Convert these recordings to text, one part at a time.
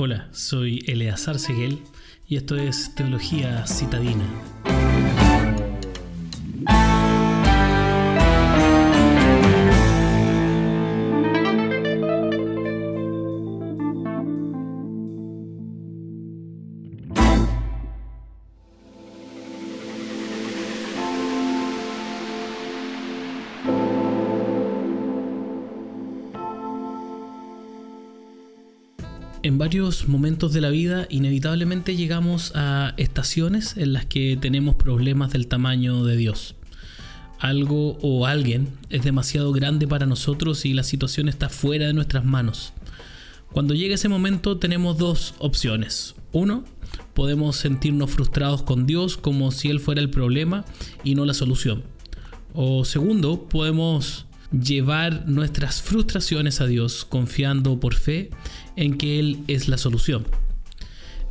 Hola, soy Eleazar Seguel y esto es Teología Citadina. En varios momentos de la vida inevitablemente llegamos a estaciones en las que tenemos problemas del tamaño de Dios. Algo o alguien es demasiado grande para nosotros y la situación está fuera de nuestras manos. Cuando llega ese momento tenemos dos opciones. Uno, podemos sentirnos frustrados con Dios como si Él fuera el problema y no la solución. O segundo, podemos llevar nuestras frustraciones a Dios confiando por fe en que Él es la solución.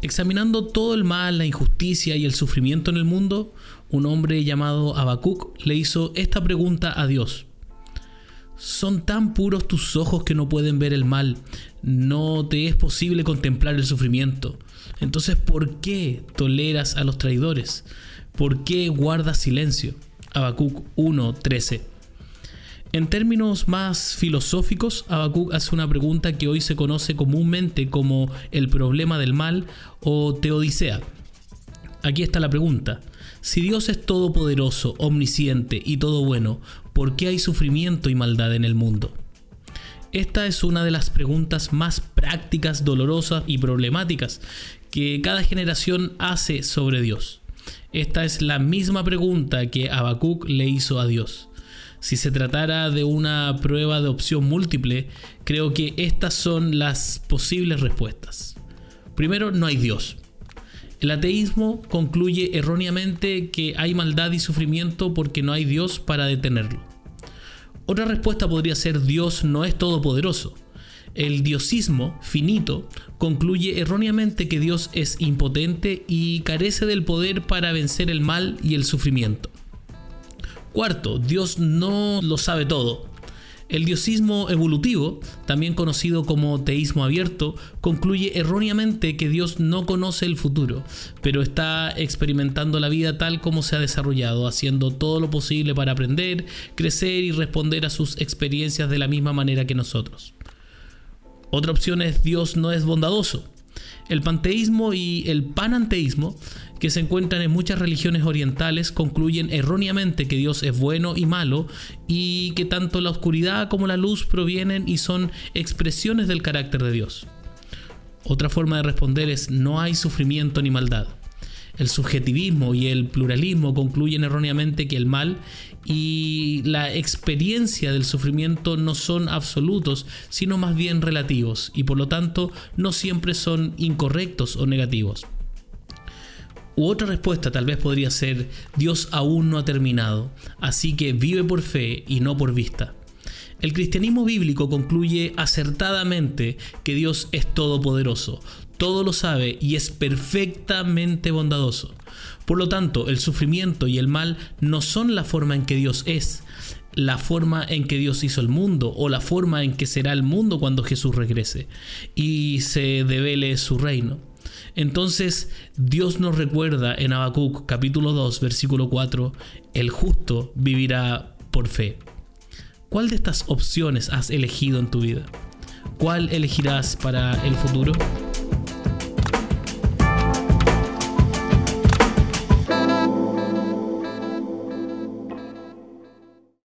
Examinando todo el mal, la injusticia y el sufrimiento en el mundo, un hombre llamado Habacuc le hizo esta pregunta a Dios. ¿Son tan puros tus ojos que no pueden ver el mal? ¿No te es posible contemplar el sufrimiento? Entonces, ¿por qué toleras a los traidores? ¿Por qué guardas silencio? Habacuc 1:13 en términos más filosóficos, Habacuc hace una pregunta que hoy se conoce comúnmente como el problema del mal o teodicea. Aquí está la pregunta. Si Dios es todopoderoso, omnisciente y todo bueno, ¿por qué hay sufrimiento y maldad en el mundo? Esta es una de las preguntas más prácticas, dolorosas y problemáticas que cada generación hace sobre Dios. Esta es la misma pregunta que Habacuc le hizo a Dios. Si se tratara de una prueba de opción múltiple, creo que estas son las posibles respuestas. Primero, no hay Dios. El ateísmo concluye erróneamente que hay maldad y sufrimiento porque no hay Dios para detenerlo. Otra respuesta podría ser Dios no es todopoderoso. El diosismo finito concluye erróneamente que Dios es impotente y carece del poder para vencer el mal y el sufrimiento. Cuarto, Dios no lo sabe todo. El diosismo evolutivo, también conocido como teísmo abierto, concluye erróneamente que Dios no conoce el futuro, pero está experimentando la vida tal como se ha desarrollado, haciendo todo lo posible para aprender, crecer y responder a sus experiencias de la misma manera que nosotros. Otra opción es Dios no es bondadoso. El panteísmo y el pananteísmo, que se encuentran en muchas religiones orientales, concluyen erróneamente que Dios es bueno y malo y que tanto la oscuridad como la luz provienen y son expresiones del carácter de Dios. Otra forma de responder es no hay sufrimiento ni maldad. El subjetivismo y el pluralismo concluyen erróneamente que el mal y la experiencia del sufrimiento no son absolutos, sino más bien relativos, y por lo tanto no siempre son incorrectos o negativos. U otra respuesta tal vez podría ser, Dios aún no ha terminado, así que vive por fe y no por vista. El cristianismo bíblico concluye acertadamente que Dios es todopoderoso, todo lo sabe y es perfectamente bondadoso. Por lo tanto, el sufrimiento y el mal no son la forma en que Dios es, la forma en que Dios hizo el mundo o la forma en que será el mundo cuando Jesús regrese y se devele su reino. Entonces Dios nos recuerda en Habacuc capítulo 2 versículo 4, el justo vivirá por fe. ¿Cuál de estas opciones has elegido en tu vida? ¿Cuál elegirás para el futuro?